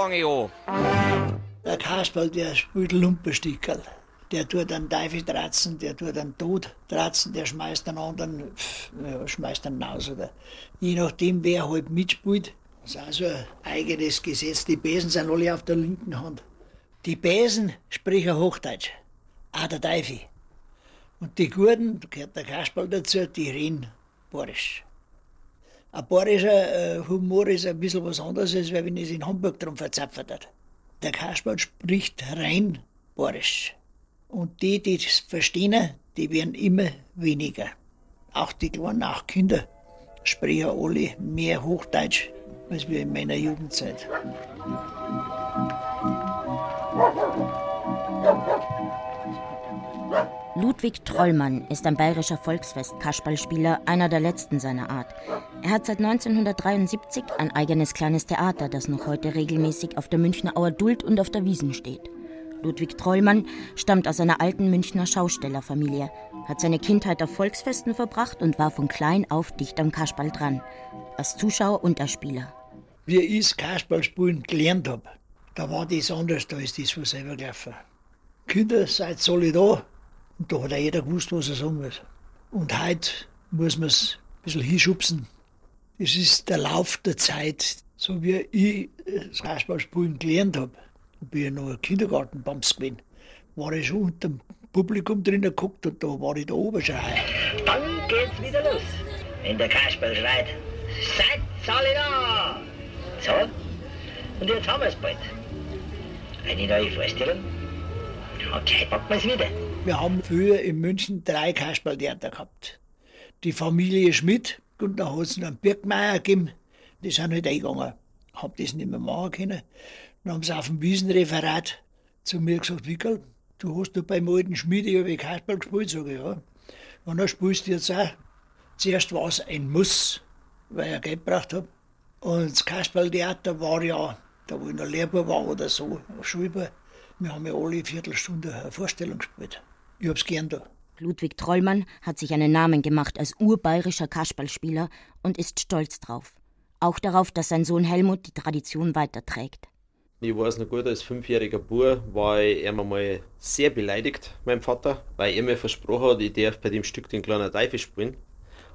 Fange ich an. Der Kasperl, der spielt Lumpenstickerl. Der tut einen Teufel dratzen, der tut einen Tod dratzen, der schmeißt einen anderen, pff, ja, schmeißt einen raus. Oder je nachdem, wer halt mitspielt. Das ist also ein eigenes Gesetz. Die Besen sind alle auf der linken Hand. Die Besen sprechen Hochdeutsch. Auch der Teufel. Und die da gehört der Kasperl dazu, die reden Borisch. Ein bayerischer äh, Humor ist ein bisschen was anderes, als wenn es in Hamburg drum verzapft hat. Der Kasperl spricht rein bayerisch. Und die, die es verstehen, die werden immer weniger. Auch die kleinen, auch Kinder sprechen alle mehr Hochdeutsch als wir in meiner Jugendzeit. Ludwig Trollmann ist ein bayerischer Volksfest-Kasperlspieler, einer der letzten seiner Art. Er hat seit 1973 ein eigenes kleines Theater, das noch heute regelmäßig auf der Münchner Auer Duld und auf der Wiesen steht. Ludwig Trollmann stammt aus einer alten Münchner Schaustellerfamilie, hat seine Kindheit auf Volksfesten verbracht und war von klein auf dicht am Kasperl dran, als Zuschauer und als Spieler. Wie ich das Kasperlspielen gelernt habe, da war das anders, da ist das von selber gelaufen. Kinder, seid da, und da hat auch jeder gewusst, was er sagen muss. Und heute muss man es ein bisschen hinschubsen. Das ist der Lauf der Zeit. So wie ich das Kasperlspielen gelernt habe, bin ich noch ein Kindergartenbams gewesen, war ich schon unter dem Publikum drinnen geguckt und da war ich oben schon. Dann geht's wieder los. Wenn der Kasperl schreit, seid alle da! So, und jetzt haben wir's bald. Eine neue Vorstellung. Okay, packen wir's wieder. Wir haben früher in München drei Kasperltheater gehabt. Die Familie Schmidt, und hat es einen Birkmeier gegeben, die sind halt eingegangen. Hab das nicht mehr machen können. Dann haben sie auf dem Wiesenreferat zu mir gesagt, Wickel, du hast doch beim alten Schmied ja wie Kasperl gespielt, sage ich, ja. Und dann spielst du jetzt auch. Zuerst war es ein Muss, weil ich Geld gebracht habe. Und das Kasperltheater war ja, da wo ich noch Lehrbuch war oder so, Schulbuch, wir haben ja alle Viertelstunde eine Vorstellung gespielt. Ich hab's gern da. Ludwig Trollmann hat sich einen Namen gemacht als urbayerischer Kasperlspieler und ist stolz drauf. Auch darauf, dass sein Sohn Helmut die Tradition weiterträgt. Ich weiß noch gut, als fünfjähriger Bub war ich einmal sehr beleidigt, meinem Vater, weil er mir versprochen hat, ich darf bei dem Stück den kleinen Teufel spielen.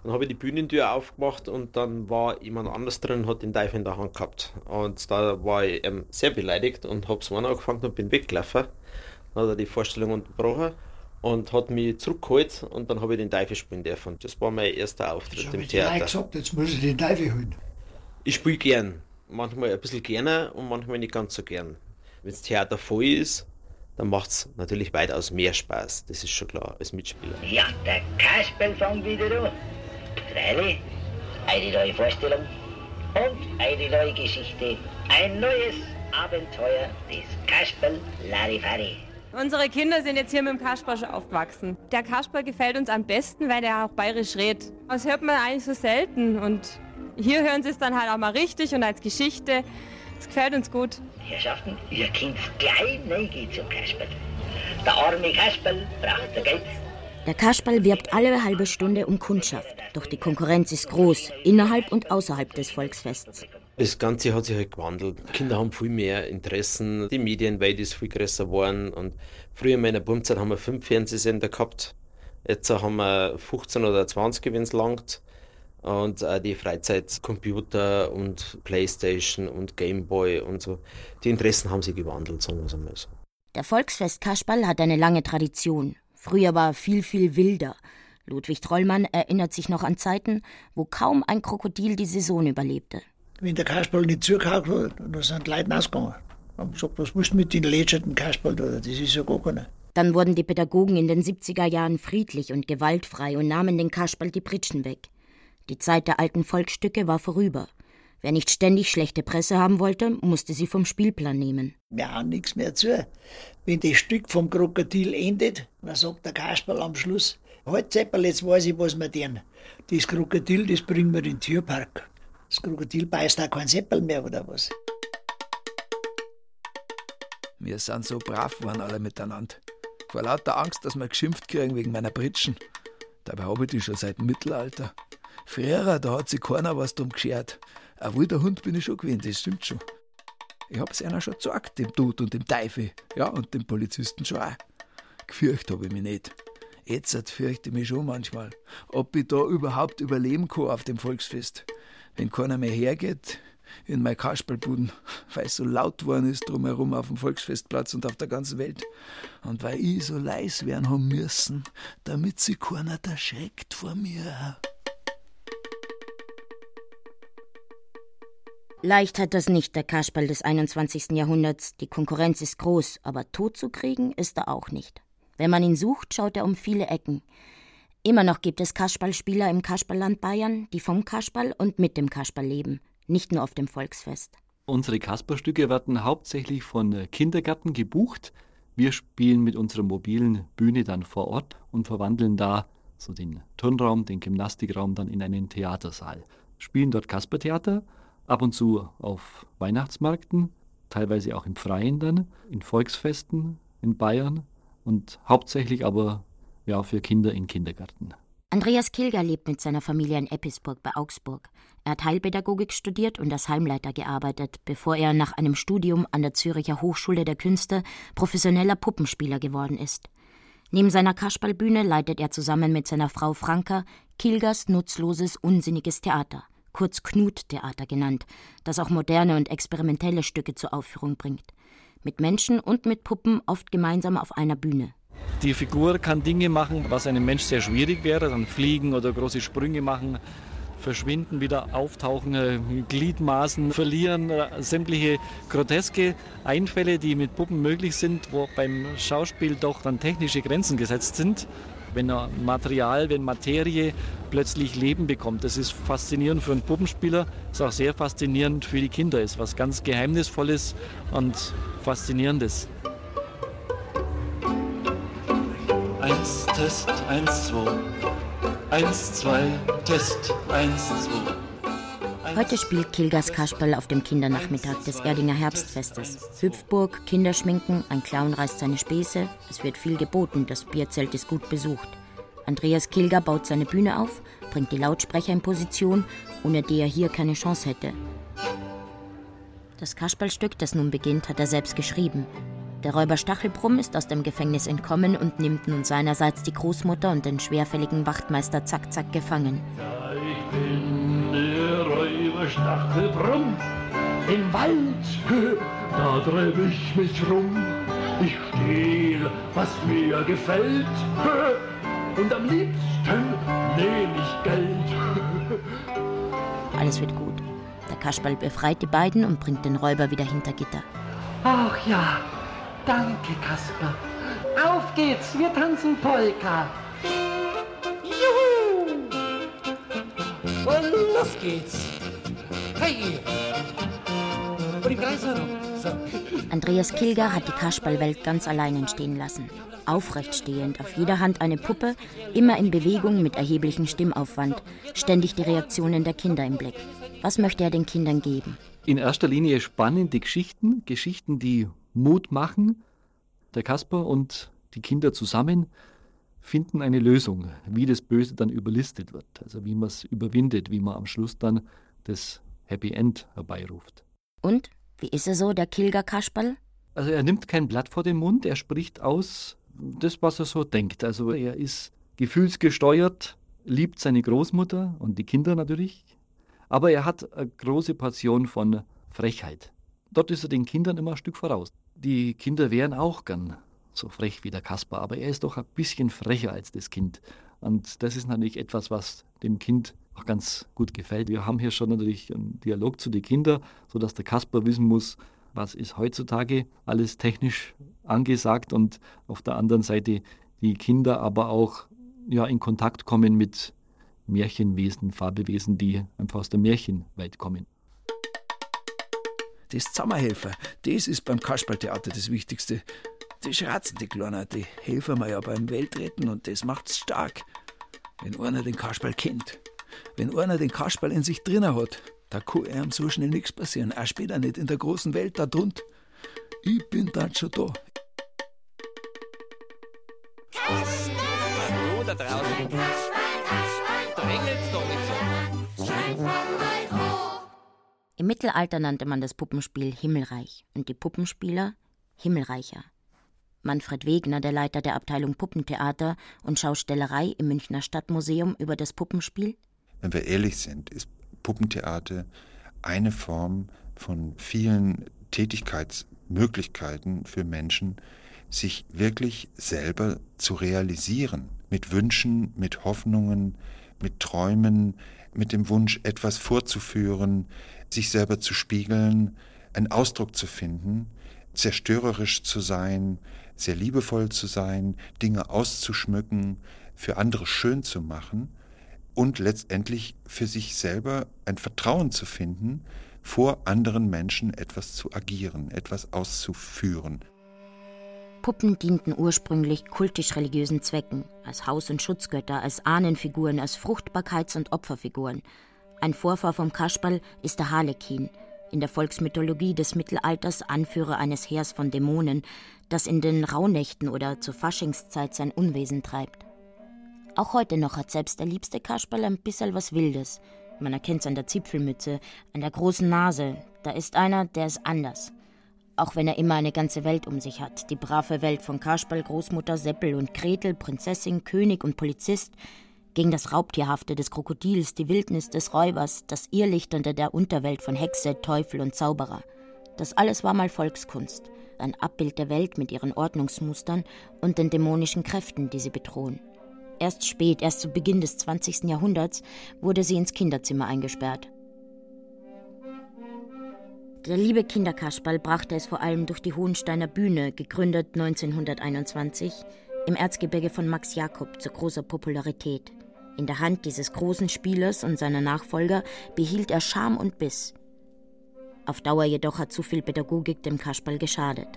Dann habe ich die Bühnentür aufgemacht und dann war jemand anders drin und hat den Teufel in der Hand gehabt. Und da war ich ähm, sehr beleidigt und habe so angefangen und bin weggelaufen. Dann hat er die Vorstellung unterbrochen und hat mich zurückgeholt und dann habe ich den Teufel spielen dürfen. Das war mein erster Auftritt im Theater. Ich gesagt, jetzt muss ich den Teufel holen. Ich spiele gern. Manchmal ein bisschen gerne und manchmal nicht ganz so gern. Wenn das Theater voll ist, dann macht es natürlich weitaus mehr Spaß. Das ist schon klar, als Mitspieler. Ja, der Kasperl fängt wieder an. Freilich, eine neue Vorstellung und eine neue Geschichte. Ein neues Abenteuer des Kasperl Larifari. Unsere Kinder sind jetzt hier mit dem Kasper schon aufgewachsen. Der Kasper gefällt uns am besten, weil er auch bayerisch redet. Das hört man eigentlich so selten und hier hören sie es dann halt auch mal richtig und als Geschichte. Das gefällt uns gut. Herrschaften, ihr könnt gleich neugehen zum Kasperl. Der arme Kasperl braucht Geld. Der Kasperl wirbt alle halbe Stunde um Kundschaft, doch die Konkurrenz ist groß, innerhalb und außerhalb des Volksfests. Das Ganze hat sich halt gewandelt. Kinder haben viel mehr Interessen, die Medienwelt ist viel größer geworden. Und früher in meiner Bumzeit haben wir fünf Fernsehsender gehabt. Jetzt haben wir 15 oder 20, wenn es langt. Und auch die Freizeitcomputer und Playstation und Gameboy und so. Die Interessen haben sich gewandelt, sagen wir es einmal so. Der Volksfest Kasperl hat eine lange Tradition. Früher war viel, viel wilder. Ludwig Trollmann erinnert sich noch an Zeiten, wo kaum ein Krokodil die Saison überlebte. Wenn der Kasperl nicht zugehört hat, dann sind die Leute ausgegangen. Haben gesagt, was musst du mit den lätscherten Kasperl da? Das ist ja gar keiner. Dann wurden die Pädagogen in den 70er Jahren friedlich und gewaltfrei und nahmen den Kasperl die Pritschen weg. Die Zeit der alten Volksstücke war vorüber. Wer nicht ständig schlechte Presse haben wollte, musste sie vom Spielplan nehmen. Wir haben nichts mehr zu. Wenn das Stück vom Krokodil endet, dann sagt der Kasperl am Schluss, halt Zeppel, jetzt weiß ich, was wir tun. Das Krokodil, das bringen wir in den Tierpark. Das Krokodil beißt auch kein Seppel mehr, oder was? Wir sind so brav geworden alle miteinander. Vor lauter Angst, dass wir geschimpft kriegen wegen meiner Britschen. Dabei habe ich die schon seit dem Mittelalter. Früher, da hat sich keiner was drum geschert. Ein wilder Hund bin ich schon gewesen, das stimmt schon. Ich hab's einer schon gesagt, dem Tod und dem Teufel. Ja, und dem Polizisten schon auch. Gefürcht habe ich mich nicht. Jetzt fürchte ich mich schon manchmal, ob ich da überhaupt überleben kann auf dem Volksfest. Wenn keiner mehr hergeht, in mein Kasperlbuden, weil es so laut geworden ist drumherum auf dem Volksfestplatz und auf der ganzen Welt. Und weil ich so leis werden haben müssen, damit sich keiner erschreckt vor mir. Leicht hat das nicht der Kasperl des 21. Jahrhunderts. Die Konkurrenz ist groß, aber tot zu kriegen ist er auch nicht. Wenn man ihn sucht, schaut er um viele Ecken. Immer noch gibt es Kasperlspieler im Kasperland Bayern, die vom Kasperl und mit dem Kasperl leben nicht nur auf dem Volksfest. Unsere Kasperstücke werden hauptsächlich von Kindergärten gebucht. Wir spielen mit unserer mobilen Bühne dann vor Ort und verwandeln da so den Turnraum, den Gymnastikraum dann in einen Theatersaal. Spielen dort Kaspertheater, ab und zu auf Weihnachtsmärkten, teilweise auch im Freien dann, in Volksfesten in Bayern und hauptsächlich aber ja für Kinder in Kindergärten. Andreas Kilger lebt mit seiner Familie in Eppisburg bei Augsburg. Er hat Heilpädagogik studiert und als Heimleiter gearbeitet, bevor er nach einem Studium an der Züricher Hochschule der Künste professioneller Puppenspieler geworden ist. Neben seiner Kasperlbühne leitet er zusammen mit seiner Frau Franka Kilgers nutzloses, unsinniges Theater, kurz Knut-Theater genannt, das auch moderne und experimentelle Stücke zur Aufführung bringt. Mit Menschen und mit Puppen oft gemeinsam auf einer Bühne. Die Figur kann Dinge machen, was einem Mensch sehr schwierig wäre, dann fliegen oder große Sprünge machen, verschwinden, wieder auftauchen, äh, Gliedmaßen verlieren, äh, sämtliche groteske Einfälle, die mit Puppen möglich sind, wo beim Schauspiel doch dann technische Grenzen gesetzt sind. Wenn Material, wenn Materie plötzlich Leben bekommt, das ist faszinierend für einen Puppenspieler, ist auch sehr faszinierend für die Kinder, ist was ganz Geheimnisvolles und Faszinierendes. Eins, Test, eins, zwei. Eins, zwei, Test, eins, zwei. Heute spielt Kilgas Kasperl auf dem Kindernachmittag des Erdinger Herbstfestes. Hüpfburg, Kinderschminken, ein Clown reißt seine Späße, es wird viel geboten, das Bierzelt ist gut besucht. Andreas Kilger baut seine Bühne auf, bringt die Lautsprecher in Position, ohne die er hier keine Chance hätte. Das Kasperlstück, das nun beginnt, hat er selbst geschrieben. Der Räuber Stachelbrumm ist aus dem Gefängnis entkommen und nimmt nun seinerseits die Großmutter und den schwerfälligen Wachtmeister Zack Zack gefangen. Ja, ich bin der Räuber Stachelbrumm im Wald, da treib ich mich rum. Ich stehl, was mir gefällt, und am liebsten nehm ich Geld. Alles wird gut. Der Kasperl befreit die beiden und bringt den Räuber wieder hinter Gitter. Ach ja, Danke, Kasper. Auf geht's, wir tanzen Polka. Juhu! Und los geht's. Hey! Und Kreis herum. So. Andreas Kilger hat die Kasperlwelt ganz allein entstehen lassen. Aufrecht stehend, auf jeder Hand eine Puppe, immer in Bewegung mit erheblichem Stimmaufwand, ständig die Reaktionen der Kinder im Blick. Was möchte er den Kindern geben? In erster Linie spannende Geschichten, Geschichten, die Mut machen. Der Kasper und die Kinder zusammen finden eine Lösung, wie das Böse dann überlistet wird, also wie man es überwindet, wie man am Schluss dann das Happy End herbeiruft. Und wie ist er so, der Kilger Kasperl? Also er nimmt kein Blatt vor den Mund, er spricht aus das, was er so denkt. Also er ist gefühlsgesteuert, liebt seine Großmutter und die Kinder natürlich, aber er hat eine große Portion von Frechheit. Dort ist er den Kindern immer ein Stück voraus. Die Kinder wären auch gern so frech wie der Kasper, aber er ist doch ein bisschen frecher als das Kind. Und das ist natürlich etwas, was dem Kind auch ganz gut gefällt. Wir haben hier schon natürlich einen Dialog zu den Kindern, sodass der Kasper wissen muss, was ist heutzutage alles technisch angesagt und auf der anderen Seite die Kinder aber auch ja, in Kontakt kommen mit Märchenwesen, Fabelwesen, die einfach aus der Märchenwelt kommen. Das Zusammenhelfer, das ist beim Kasperltheater das Wichtigste. Die schratzen, die Kleiner, die helfen mir ja beim Weltretten und das macht's stark. Wenn einer den Kasperl kennt, wenn einer den Kasperl in sich drinnen hat, da kann ihm so schnell nichts passieren, auch später nicht in der großen Welt da drunter. Ich bin dann schon da. Hallo da draußen. Drängelt's doch nicht so. Im Mittelalter nannte man das Puppenspiel Himmelreich und die Puppenspieler Himmelreicher. Manfred Wegner, der Leiter der Abteilung Puppentheater und Schaustellerei im Münchner Stadtmuseum über das Puppenspiel. Wenn wir ehrlich sind, ist Puppentheater eine Form von vielen Tätigkeitsmöglichkeiten für Menschen, sich wirklich selber zu realisieren, mit Wünschen, mit Hoffnungen, mit Träumen, mit dem Wunsch, etwas vorzuführen, sich selber zu spiegeln, einen Ausdruck zu finden, zerstörerisch zu sein, sehr liebevoll zu sein, Dinge auszuschmücken, für andere schön zu machen und letztendlich für sich selber ein Vertrauen zu finden, vor anderen Menschen etwas zu agieren, etwas auszuführen. Puppen dienten ursprünglich kultisch-religiösen Zwecken, als Haus- und Schutzgötter, als Ahnenfiguren, als Fruchtbarkeits- und Opferfiguren. Ein Vorfahr vom Kasperl ist der Harlekin, in der Volksmythologie des Mittelalters Anführer eines Heers von Dämonen, das in den Rauhnächten oder zur Faschingszeit sein Unwesen treibt. Auch heute noch hat selbst der liebste Kasperl ein bisschen was Wildes. Man erkennt's an der Zipfelmütze, an der großen Nase. Da ist einer, der ist anders. Auch wenn er immer eine ganze Welt um sich hat. Die brave Welt von Kasperl, Großmutter, Seppel und Gretel, Prinzessin, König und Polizist. Gegen das Raubtierhafte des Krokodils, die Wildnis des Räubers, das Irrlichternde der Unterwelt von Hexe, Teufel und Zauberer. Das alles war mal Volkskunst. Ein Abbild der Welt mit ihren Ordnungsmustern und den dämonischen Kräften, die sie bedrohen. Erst spät, erst zu Beginn des 20. Jahrhunderts, wurde sie ins Kinderzimmer eingesperrt. Der liebe Kinderkasperl brachte es vor allem durch die Hohensteiner Bühne, gegründet 1921, im Erzgebirge von Max Jakob zu großer Popularität. In der Hand dieses großen Spielers und seiner Nachfolger behielt er Charme und Biss. Auf Dauer jedoch hat zu viel Pädagogik dem Kasperl geschadet.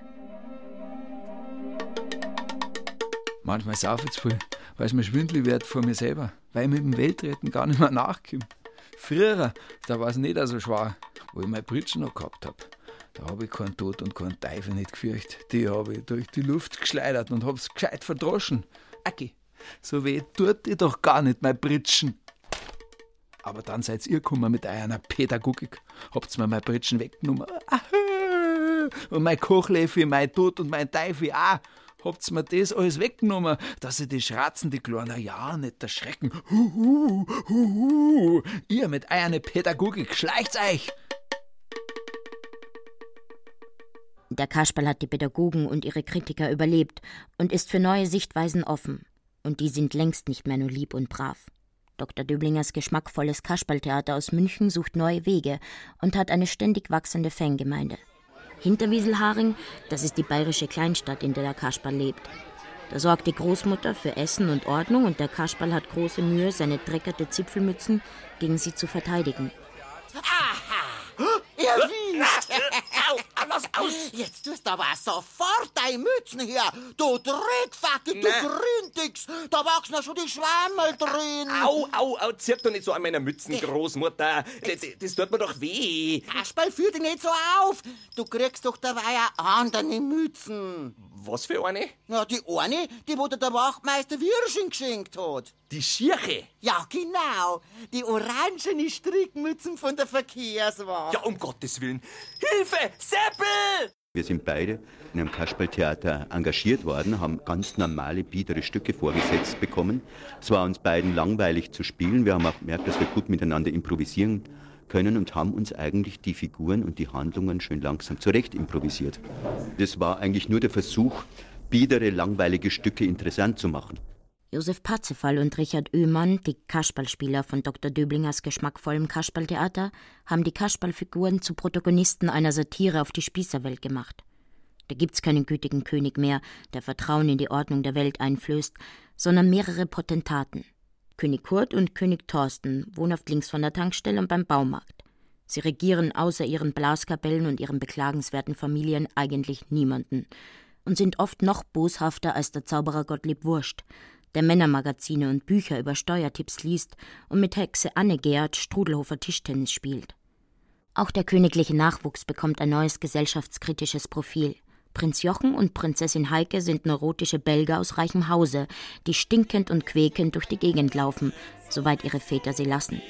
Manchmal sauf ich zu viel, weil es mir schwindelig wird vor mir selber, weil ich mit dem Weltretten gar nicht mehr nachkomme. Früher, da war es nicht so schwer, wo ich meine Britschen noch gehabt habe. Da habe ich keinen Tod und keinen Teufel nicht gefürchtet. Die habe ich durch die Luft geschleudert und hab's gescheit verdroschen. Aki, so weh tut ihr doch gar nicht, mein Britschen. Aber dann seid ihr gekommen mit einer Pädagogik. Habt's mir mein Britschen weggenommen. Und mein Kochlöffel, mein Tod und mein Teufel auch. Habt's mir das alles weggenommen, dass ich die Schratzen, die Kleiner, ja nicht erschrecken. Huhu, huhu. Ihr mit einer Pädagogik, schleicht's euch! Der Kasperl hat die Pädagogen und ihre Kritiker überlebt und ist für neue Sichtweisen offen. Und die sind längst nicht mehr nur lieb und brav. Dr. Döblingers geschmackvolles Kasperltheater aus München sucht neue Wege und hat eine ständig wachsende Fangemeinde. Hinterwieselharing, das ist die bayerische Kleinstadt, in der der Kasperl lebt. Da sorgt die Großmutter für Essen und Ordnung und der Kasperl hat große Mühe, seine dreckerte Zipfelmützen gegen sie zu verteidigen. Erwischt! Au, lass aus! Jetzt tust du aber sofort deine Mützen her! Du Dreckfackel, du Gründix! Da wachsen ja schon die Schwammerl drin! Au, au, au, zirk doch nicht so an meiner Mützen, Großmutter. Das, das tut mir doch weh. Kasperl, führ dich nicht so auf! Du kriegst doch dabei ja andere Mützen! Was für eine? Ja, die eine, die wo dir der Wachtmeister Wirsching geschenkt hat. Die Schirche? Ja, genau. Die orangene Strickmützen von der Verkehrswacht. Ja, um Gottes Willen. Hilfe! Seppel! Wir sind beide in einem Kasperltheater engagiert worden, haben ganz normale, biedere Stücke vorgesetzt bekommen. Es war uns beiden langweilig zu spielen. Wir haben auch gemerkt, dass wir gut miteinander improvisieren können und haben uns eigentlich die Figuren und die Handlungen schön langsam zurecht improvisiert. Das war eigentlich nur der Versuch, biedere, langweilige Stücke interessant zu machen. Josef Parzefall und Richard Oehmann, die Kasperlspieler von Dr. Döblingers geschmackvollem Kasperltheater, haben die Kasperlfiguren zu Protagonisten einer Satire auf die Spießerwelt gemacht. Da gibt's keinen gütigen König mehr, der Vertrauen in die Ordnung der Welt einflößt, sondern mehrere Potentaten. König Kurt und König Thorsten, wohnhaft links von der Tankstelle und beim Baumarkt. Sie regieren außer ihren Blaskapellen und ihren beklagenswerten Familien eigentlich niemanden und sind oft noch boshafter als der Zauberer Gottlieb Wurst, der Männermagazine und Bücher über Steuertipps liest und mit Hexe Anne Gerd Strudelhofer Tischtennis spielt. Auch der königliche Nachwuchs bekommt ein neues gesellschaftskritisches Profil. Prinz Jochen und Prinzessin Heike sind neurotische Belger aus reichem Hause, die stinkend und quäkend durch die Gegend laufen, soweit ihre Väter sie lassen.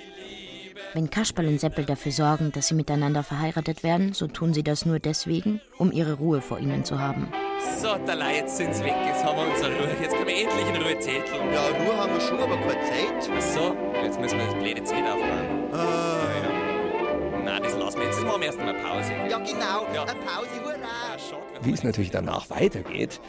Wenn Kasperl und Seppel dafür sorgen, dass sie miteinander verheiratet werden, so tun sie das nur deswegen, um ihre Ruhe vor ihnen zu haben. So, da jetzt sind's weg, jetzt haben wir unsere Ruhe. Wir endlich in Ruhe zetteln. Ja, Ruhe haben wir schon, aber keine Zeit. Ach so, jetzt müssen wir das blöde Zelt aufmachen. Ah, ja. Nein, das lassen wir jetzt. Jetzt machen wir erst einmal Pause. Ja, genau. Ja. Eine Pause, hurra. Wie es natürlich danach weitergeht,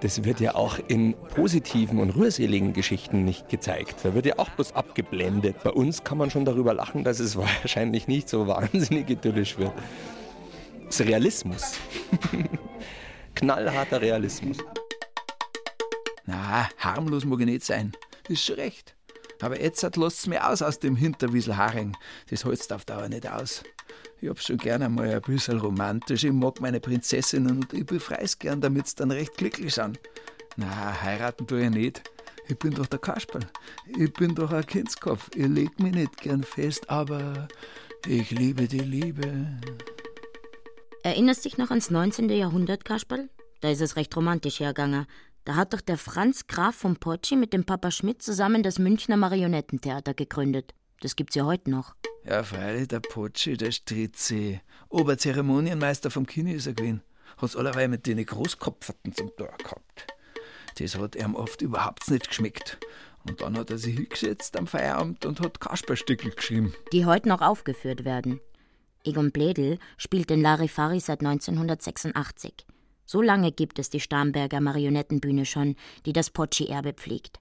das wird ja auch in positiven und rührseligen Geschichten nicht gezeigt. Da wird ja auch bloß abgeblendet. Bei uns kann man schon darüber lachen, dass es wahrscheinlich nicht so wahnsinnig idyllisch wird. Das ist Realismus. Knallharter Realismus. Na, harmlos mag ich nicht sein. Ist schon recht. Aber jetzt lasst es mir aus aus dem Hinterwieselharing. Das hältst auf Dauer nicht aus. Ich hab's schon gern einmal ein bisschen romantisch. Ich mag meine Prinzessinnen und ich befrei's gern, damit's dann recht glücklich sind. Na, heiraten tu ich nicht. Ich bin doch der Kasperl. Ich bin doch ein Kindskopf. Ich leg mich nicht gern fest, aber ich liebe die Liebe. Erinnerst dich noch ans 19. Jahrhundert, Kasperl? Da ist es recht romantisch hergegangen. Da hat doch der Franz Graf von Potschi mit dem Papa Schmidt zusammen das Münchner Marionettentheater gegründet. Das gibt's ja heute noch. Ja, freilich, der Potschi, der Stritzi. Oberzeremonienmeister vom Kini ist er gewesen. Hat's allerweil mit den Großkopferten zum Tor gehabt. Das hat ihm oft überhaupt nicht geschmeckt. Und dann hat er sich hingesetzt am Feierabend und hat Kasperstückel geschrieben. Die heute noch aufgeführt werden. Egon Bledel spielt den Larifari seit 1986. So lange gibt es die Starnberger Marionettenbühne schon, die das Potschi-Erbe pflegt.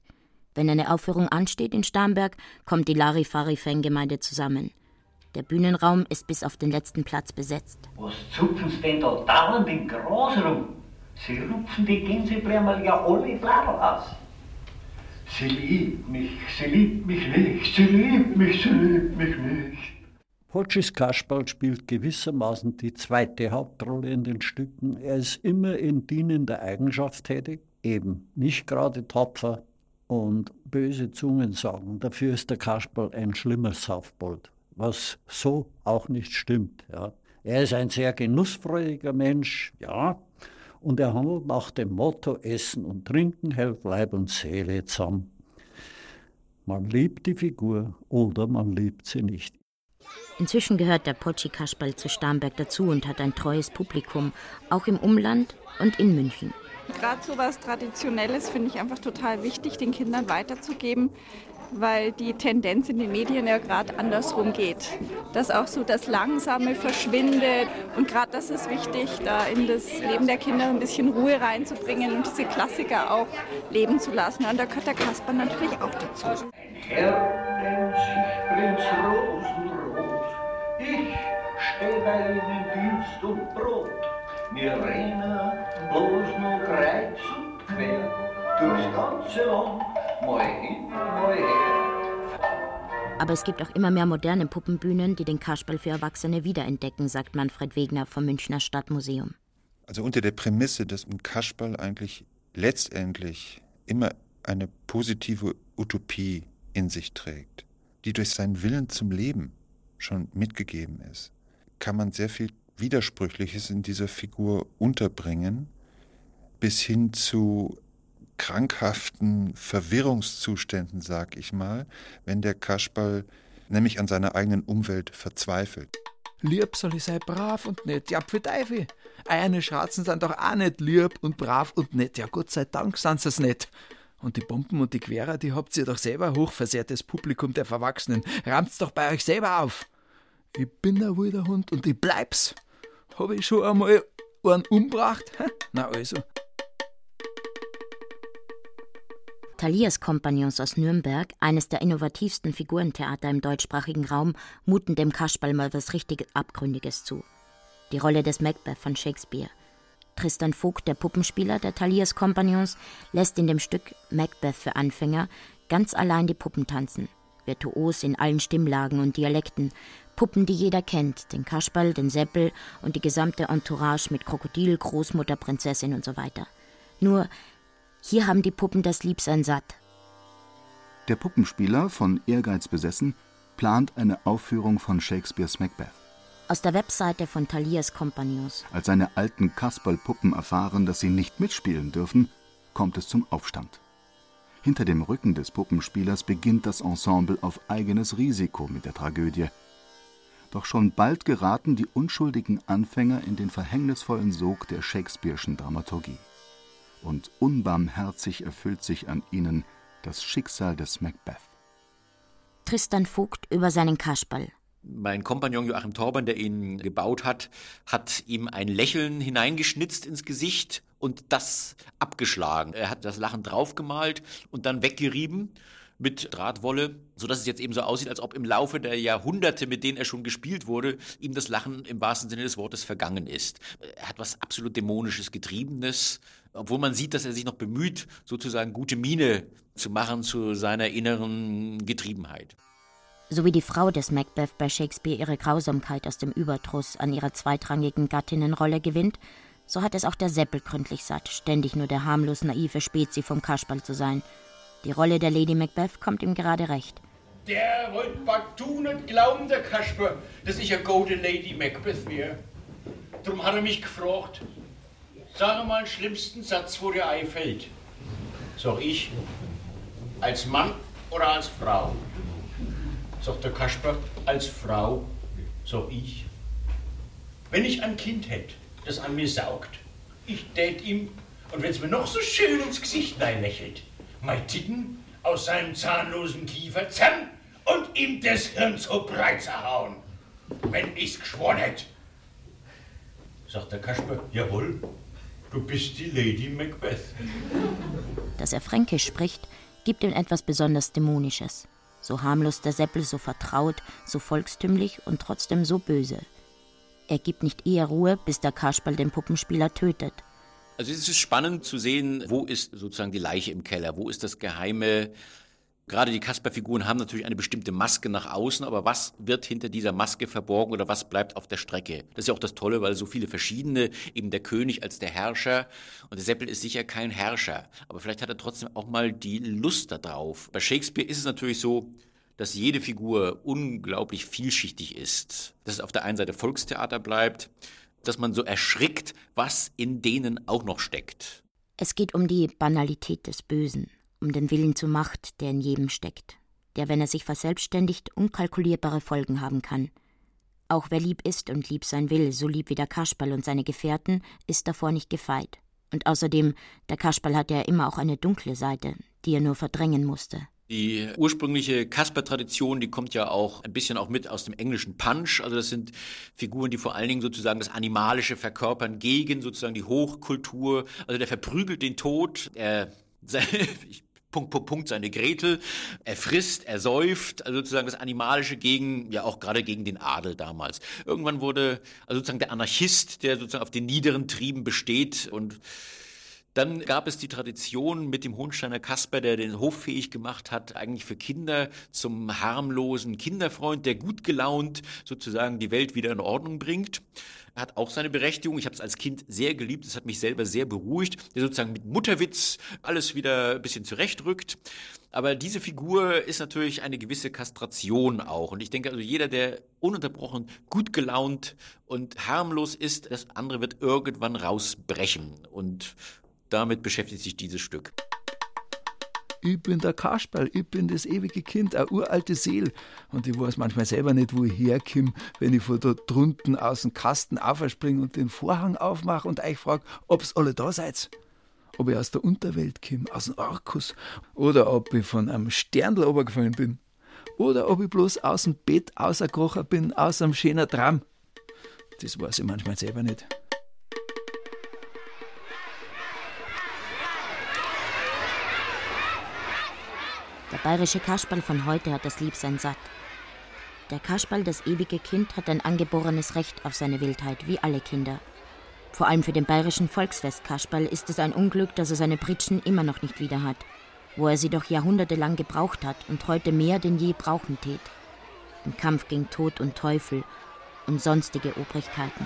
Wenn eine Aufführung ansteht in Starnberg, kommt die Larifari-Fangemeinde zusammen. Der Bühnenraum ist bis auf den letzten Platz besetzt. Was zupfen Sie denn da dauernd im Gras rum? Sie rupfen die Gänseblämmerl ja alle Bladel aus. Sie liebt mich, sie liebt mich nicht, sie liebt mich, sie liebt mich nicht. Potschis Kasperl spielt gewissermaßen die zweite Hauptrolle in den Stücken. Er ist immer in dienender Eigenschaft tätig, eben nicht gerade tapfer, und böse Zungen sagen, dafür ist der Kasperl ein schlimmer Saufbold, was so auch nicht stimmt. Ja. Er ist ein sehr genussfreudiger Mensch, ja, und er handelt nach dem Motto Essen und Trinken hält Leib und Seele zusammen. Man liebt die Figur oder man liebt sie nicht. Inzwischen gehört der Potschi Kasperl zu Starnberg dazu und hat ein treues Publikum, auch im Umland und in München. Gerade so was Traditionelles finde ich einfach total wichtig, den Kindern weiterzugeben, weil die Tendenz in den Medien ja gerade andersrum geht. Dass auch so das Langsame verschwindet und gerade das ist wichtig, da in das Leben der Kinder ein bisschen Ruhe reinzubringen und diese Klassiker auch leben zu lassen. Und da gehört der Kasper natürlich auch dazu. Herr nennt Ihnen Dienst und Brot. Wir rennen bloß nur kreuz und quer durchs ganze Land, mal hin, mal her. Aber es gibt auch immer mehr moderne Puppenbühnen, die den Kasperl für Erwachsene wiederentdecken, sagt Manfred Wegner vom Münchner Stadtmuseum. Also unter der Prämisse, dass ein Kasperl eigentlich letztendlich immer eine positive Utopie in sich trägt, die durch seinen Willen zum Leben schon mitgegeben ist, kann man sehr viel Widersprüchliches in dieser Figur unterbringen, bis hin zu krankhaften Verwirrungszuständen, sag ich mal, wenn der Kasperl nämlich an seiner eigenen Umwelt verzweifelt. Lieb soll ich sein, brav und nett. Ja, für Teufel. Eine Schratzen sind doch auch nicht lieb und brav und nett. Ja, Gott sei Dank sind sie's nicht. Und die Bomben und die Querer, die habt ihr doch selber hochversehrtes Publikum der Verwachsenen. Rahmt's doch bei euch selber auf. Ich bin ein wilder Hund und ich bleib's. Hab ich schon einmal einen umgebracht? Na also. Thalias Kompagnons aus Nürnberg, eines der innovativsten Figurentheater im deutschsprachigen Raum, muten dem Kasperl mal was richtig Abgründiges zu. Die Rolle des Macbeth von Shakespeare. Tristan Vogt, der Puppenspieler der Thalias Kompagnons, lässt in dem Stück Macbeth für Anfänger ganz allein die Puppen tanzen. Virtuos in allen Stimmlagen und Dialekten, Puppen, die jeder kennt, den Kasperl, den Seppel und die gesamte Entourage mit Krokodil, Großmutter, Prinzessin und so weiter. Nur, hier haben die Puppen das Liebsein satt. Der Puppenspieler, von Ehrgeiz besessen, plant eine Aufführung von Shakespeares Macbeth. Aus der Webseite von Thalias Kompagnons. Als seine alten Kasperlpuppen erfahren, dass sie nicht mitspielen dürfen, kommt es zum Aufstand. Hinter dem Rücken des Puppenspielers beginnt das Ensemble auf eigenes Risiko mit der Tragödie. Doch schon bald geraten die unschuldigen Anfänger in den verhängnisvollen Sog der Shakespeare'schen Dramaturgie. Und unbarmherzig erfüllt sich an ihnen das Schicksal des Macbeth. Tristan Vogt über seinen Kasperl. Mein Kompagnon Joachim Torban, der ihn gebaut hat, hat ihm ein Lächeln hineingeschnitzt ins Gesicht und das abgeschlagen. Er hat das Lachen draufgemalt und dann weggerieben mit Drahtwolle, sodass es jetzt eben so aussieht, als ob im Laufe der Jahrhunderte, mit denen er schon gespielt wurde, ihm das Lachen im wahrsten Sinne des Wortes vergangen ist. Er hat was absolut dämonisches, getriebenes, obwohl man sieht, dass er sich noch bemüht, sozusagen gute Miene zu machen zu seiner inneren Getriebenheit. So wie die Frau des Macbeth bei Shakespeare ihre Grausamkeit aus dem Überdruss an ihrer zweitrangigen Gattinnenrolle gewinnt, so hat es auch der Seppel gründlich satt, ständig nur der harmlos naive Spezi vom Kasperl zu sein. Die Rolle der Lady Macbeth kommt ihm gerade recht. Der wollt partout nicht glauben, der Kasper, dass ich eine gute Lady Macbeth wäre. Drum hat er mich gefragt, sag mal den schlimmsten Satz, wo dir einfällt. Sag ich, als Mann oder als Frau? Sagt der Kasper, als Frau. Sag ich, wenn ich ein Kind hätte, das an mir saugt, ich tät ihm, und wenn's mir noch so schön ins Gesicht lächelt, mein Titten aus seinem zahnlosen Kiefer zusammen und ihm das Hirn so breit zerhauen. Wenn ich's geschworen hätte. Sagt der Kasper, jawohl, du bist die Lady Macbeth. Dass er Fränkisch spricht, gibt ihm etwas besonders Dämonisches. So harmlos der Seppel, so vertraut, so volkstümlich und trotzdem so böse. Er gibt nicht eher Ruhe, bis der Kasperl den Puppenspieler tötet. Also es ist spannend zu sehen, wo ist sozusagen die Leiche im Keller, wo ist das geheime Gerade die Kasper-Figuren haben natürlich eine bestimmte Maske nach außen, aber was wird hinter dieser Maske verborgen oder was bleibt auf der Strecke? Das ist ja auch das Tolle, weil so viele verschiedene, eben der König als der Herrscher und der Seppel ist sicher kein Herrscher, aber vielleicht hat er trotzdem auch mal die Lust darauf. Bei Shakespeare ist es natürlich so, dass jede Figur unglaublich vielschichtig ist, dass es auf der einen Seite Volkstheater bleibt, dass man so erschrickt, was in denen auch noch steckt. Es geht um die Banalität des Bösen um den Willen zur Macht, der in jedem steckt, der, wenn er sich verselbstständigt, unkalkulierbare Folgen haben kann. Auch wer lieb ist und lieb sein will, so lieb wie der Kasperl und seine Gefährten, ist davor nicht gefeit. Und außerdem, der Kasperl hat ja immer auch eine dunkle Seite, die er nur verdrängen musste. Die ursprüngliche Kasper-Tradition, die kommt ja auch ein bisschen auch mit aus dem englischen Punch. Also das sind Figuren, die vor allen Dingen sozusagen das Animalische verkörpern gegen sozusagen die Hochkultur. Also der verprügelt den Tod, er Punkt, Punkt, Punkt, seine Gretel. Er frisst, er säuft, also sozusagen das Animalische gegen, ja auch gerade gegen den Adel damals. Irgendwann wurde, also sozusagen der Anarchist, der sozusagen auf den niederen Trieben besteht und dann gab es die Tradition mit dem Hohensteiner Kasper, der den Hof fähig gemacht hat, eigentlich für Kinder zum harmlosen Kinderfreund, der gut gelaunt sozusagen die Welt wieder in Ordnung bringt hat auch seine Berechtigung. Ich habe es als Kind sehr geliebt. Es hat mich selber sehr beruhigt, der sozusagen mit Mutterwitz alles wieder ein bisschen zurechtrückt. Aber diese Figur ist natürlich eine gewisse Kastration auch. Und ich denke also, jeder, der ununterbrochen gut gelaunt und harmlos ist, das andere wird irgendwann rausbrechen. Und damit beschäftigt sich dieses Stück ich bin der Kasperl, ich bin das ewige Kind, eine uralte Seele. Und ich weiß manchmal selber nicht, wo ich herkomme, wenn ich von da drunten aus dem Kasten aufspringe und den Vorhang aufmache und euch frage, ob's alle da seid. Ob ich aus der Unterwelt komme, aus dem Arkus, oder ob ich von einem Sterndl runtergefallen bin. Oder ob ich bloß aus dem Bett ausgekrochen bin, aus einem schönen Traum. Das weiß ich manchmal selber nicht. Der bayerische Kasperl von heute hat das Liebsein satt. Der Kasperl, das ewige Kind, hat ein angeborenes Recht auf seine Wildheit, wie alle Kinder. Vor allem für den bayerischen Volksfest Kasperl ist es ein Unglück, dass er seine Pritschen immer noch nicht wieder hat, wo er sie doch jahrhundertelang gebraucht hat und heute mehr denn je brauchen tät. im Kampf gegen Tod und Teufel und sonstige Obrigkeiten.